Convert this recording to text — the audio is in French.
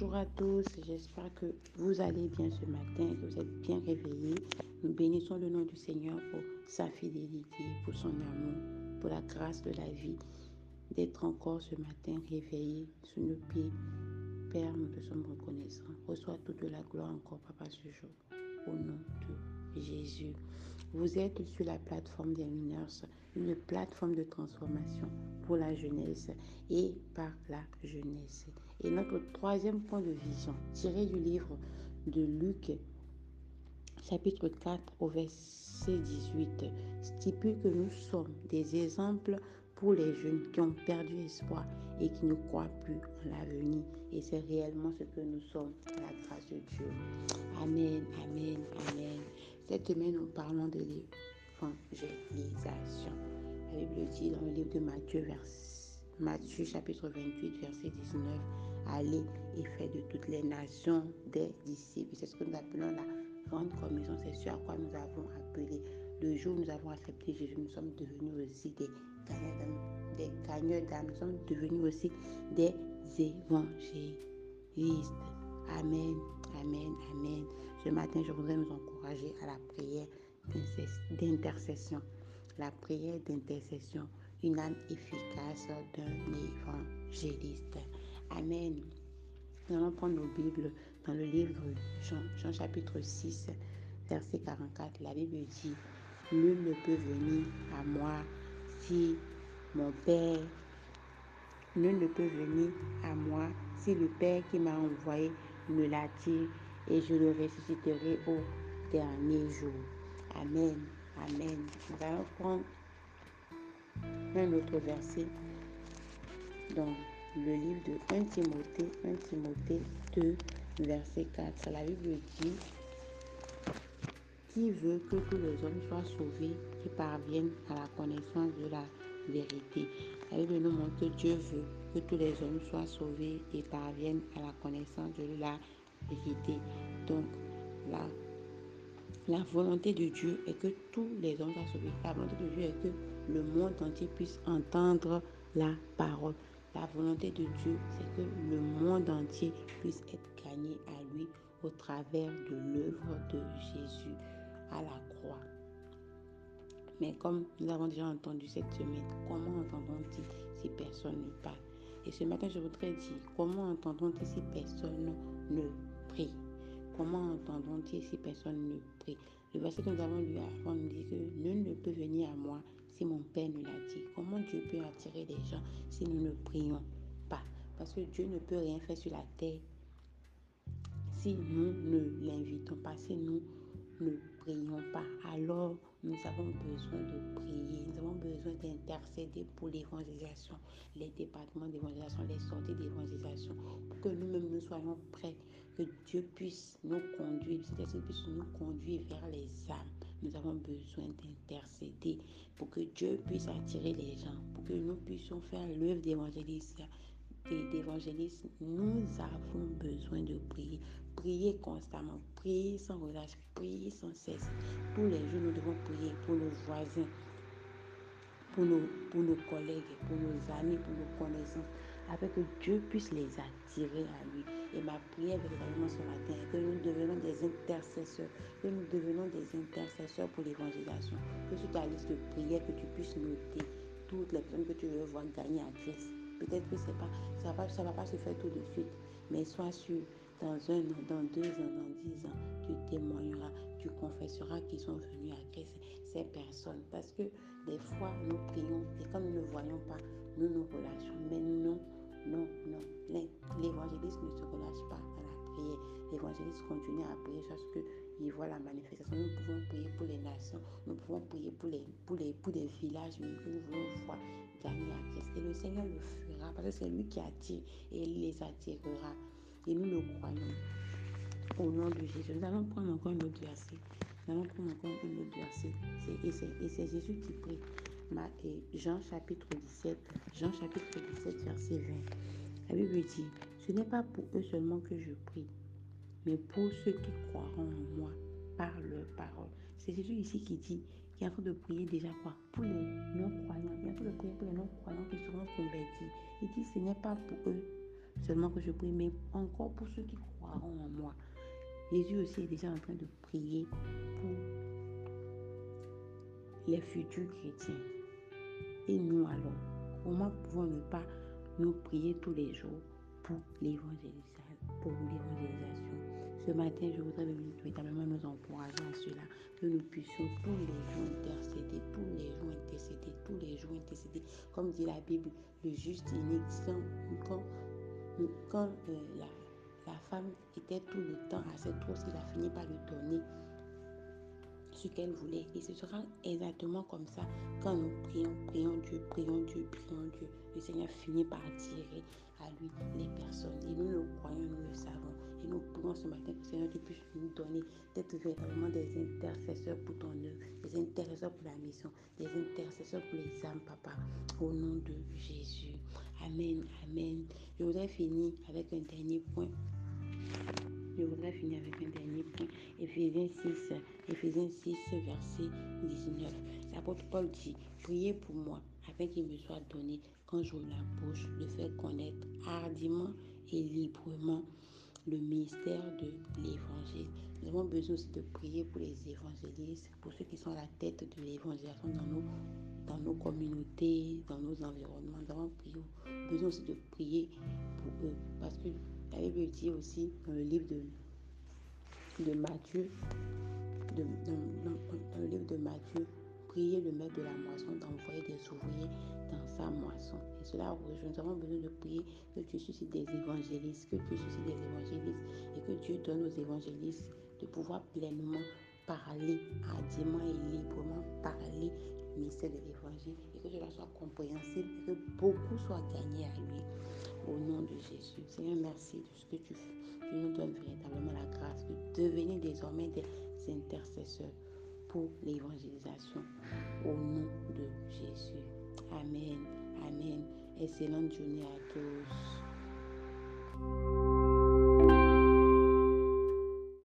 Bonjour à tous, j'espère que vous allez bien ce matin, que vous êtes bien réveillés. Nous bénissons le nom du Seigneur pour sa fidélité, pour son amour, pour la grâce de la vie, d'être encore ce matin réveillés sous nos pieds. Père, nous te sommes reconnaissants. Reçois toute la gloire encore, Papa, ce jour. Au nom de Jésus. Vous êtes sur la plateforme des mineurs, une plateforme de transformation pour la jeunesse et par la jeunesse. Et notre troisième point de vision, tiré du livre de Luc, chapitre 4 au verset 18, stipule que nous sommes des exemples pour les jeunes qui ont perdu espoir et qui ne croient plus en l'avenir. Et c'est réellement ce que nous sommes la grâce de Dieu. Amen, amen, amen. Cette semaine, nous parlons de l'évangélisation. La Bible dit dans le livre de Matthieu, vers, Matthieu chapitre 28, verset 19, Allez et faites de toutes les nations des disciples. C'est ce que nous appelons la grande commission. C'est ce à quoi nous avons appelé. Le jour où nous avons accepté Jésus, nous sommes devenus aussi des des gagneurs d'âme. Nous sommes devenus aussi des évangélistes. Amen, amen, amen. Ce matin, je voudrais nous encourager à la prière d'intercession. La prière d'intercession, une âme efficace d'un évangéliste. Amen. Nous allons prendre nos Bibles dans le livre Jean, Jean chapitre 6, verset 44. La Bible dit, Nul ne peut venir à moi si mon Père, nul ne peut venir à moi si le Père qui m'a envoyé me l'attire et je le ressusciterai au dernier jour. Amen. Amen. Nous allons prendre un autre verset dans le livre de 1 Timothée, 1 Timothée 2, verset 4. La Bible dit qui veut que tous les hommes soient sauvés, qui parviennent à la connaissance de la vérité. La Bible nous montre que Dieu veut que tous les hommes soient sauvés et parviennent à la connaissance de la vérité. Donc, la, la volonté de Dieu est que tous les hommes soient sauvés. La volonté de Dieu est que le monde entier puisse entendre la parole. La volonté de Dieu, c'est que le monde entier puisse être gagné à lui au travers de l'œuvre de Jésus à la croix. Mais comme nous avons déjà entendu cette semaine, comment entendons-ils si personne ne parle? Et ce matin, je voudrais dire, comment entendons-ils si personne ne prie? Comment entendons-ils si personne ne prie? Le verset que nous avons lu avant nous dit que nul ne peut venir à moi si mon Père ne l'a dit. Comment Dieu peut attirer les gens si nous ne prions pas? Parce que Dieu ne peut rien faire sur la terre si nous ne l'invitons pas, si nous ne prions pas, alors nous avons besoin de prier, nous avons besoin d'intercéder pour l'évangélisation, les départements d'évangélisation, les sorties d'évangélisation, pour que nous-mêmes nous soyons prêts, que Dieu puisse nous conduire, que puisse nous conduire vers les âmes. Nous avons besoin d'intercéder pour que Dieu puisse attirer les gens, pour que nous puissions faire l'œuvre d'évangélisation d'évangélisme, nous avons besoin de prier. Prier constamment, prier sans relâche, prier sans cesse. Tous les jours, nous devons prier pour nos voisins, pour nos, pour nos collègues, pour nos amis, pour nos connaissances, afin que Dieu puisse les attirer à lui. Et ma prière véritablement ce matin est que nous devenons des intercesseurs, que nous devenons des intercesseurs pour l'évangélisation. Que sur ta liste de prières, que tu puisses noter toutes les personnes que tu veux voir gagner à Christ Peut-être que pas, ça ne va, va pas se faire tout de suite, mais sois sûr, dans un an, dans deux ans, dans dix ans, tu témoigneras, tu confesseras qu'ils sont venus à Christ, ces personnes. Parce que des fois, nous prions et quand nous ne voyons pas, nous nous relâchons. Mais non, non, non. L'évangéliste ne se relâche pas dans la prière. L'évangéliste continue à prier jusqu'à qu'il voit la manifestation. Nous pouvons prier pour les nations, nous pouvons prier pour les, pour les, pour villages, mais nous voulons voir gagner à Christ. Et le Seigneur le fera parce que c'est lui qui attire et il les attirera. Et nous le croyons. Au nom de Jésus. Nous allons prendre encore une autre verset. Nous allons prendre encore une autre verset. Et c'est Jésus qui prie. Jean chapitre 17, Jean chapitre 17, verset 20. La Bible dit, ce n'est pas pour eux seulement que je prie, mais pour ceux qui croiront en moi par leur parole. C'est Jésus ici qui dit qui est en train de prier déjà quoi? Pour les non-croyants. Il est en train de prier pour les non-croyants qui seront convertis. Il dit ce n'est pas pour eux seulement que je prie, mais encore pour ceux qui croiront en moi. Jésus aussi est déjà en train de prier pour les futurs chrétiens. Et nous alors, comment pouvons ne pas nous prier tous les jours pour l'évangélisation. Ce matin, je voudrais véritablement nous encourager à cela, que nous puissions tous les jours intercéder, tous les jours intercéder, tous les jours intercéder. Comme dit la Bible, le juste inique, quand, quand euh, la, la, femme était tout le temps à cette trousse, il a fini par lui donner ce qu'elle voulait. Et ce sera exactement comme ça quand nous prions, prions Dieu, prions Dieu, prions Dieu. Le Seigneur finit par attirer à lui les personnes. Et nous le croyons, nous le savons. Et nous prions ce matin que Seigneur puisse nous donner d'être véritablement des intercesseurs pour ton œuvre, des intercesseurs pour la mission, des intercesseurs pour les âmes, papa. Au nom de Jésus. Amen, amen. Je voudrais finir avec un dernier point je voudrais finir avec un dernier point. Éphésiens 6, Éphésiens 6, verset 19. L'apôtre Paul dit, priez pour moi, afin qu'il me soit donné, quand j'ouvre la bouche, de faire connaître hardiment et librement le ministère de l'évangile. Nous avons besoin aussi de prier pour les évangélistes, pour ceux qui sont à la tête de l'évangélisation dans nos, dans nos communautés, dans nos environnements. Nous avons besoin aussi de prier pour eux, parce que Bible dit aussi dans le livre de, de Matthieu, de, dans, le livre de Matthieu, priez le maître de la moisson d'envoyer des ouvriers dans sa moisson. Et cela. Nous avons besoin de prier que Dieu suscite des évangélistes, que Dieu suscite des évangélistes et que Dieu donne aux évangélistes de pouvoir pleinement parler hardiment et librement parler du mystère de l'évangile et que cela soit compréhensible et que beaucoup soient gagnés à lui au nom de Jésus. Seigneur, merci de ce que tu. Tu nous donnes véritablement la grâce de devenir désormais des intercesseurs pour l'évangélisation au nom de Jésus. Amen. Amen. Excellente journée à tous.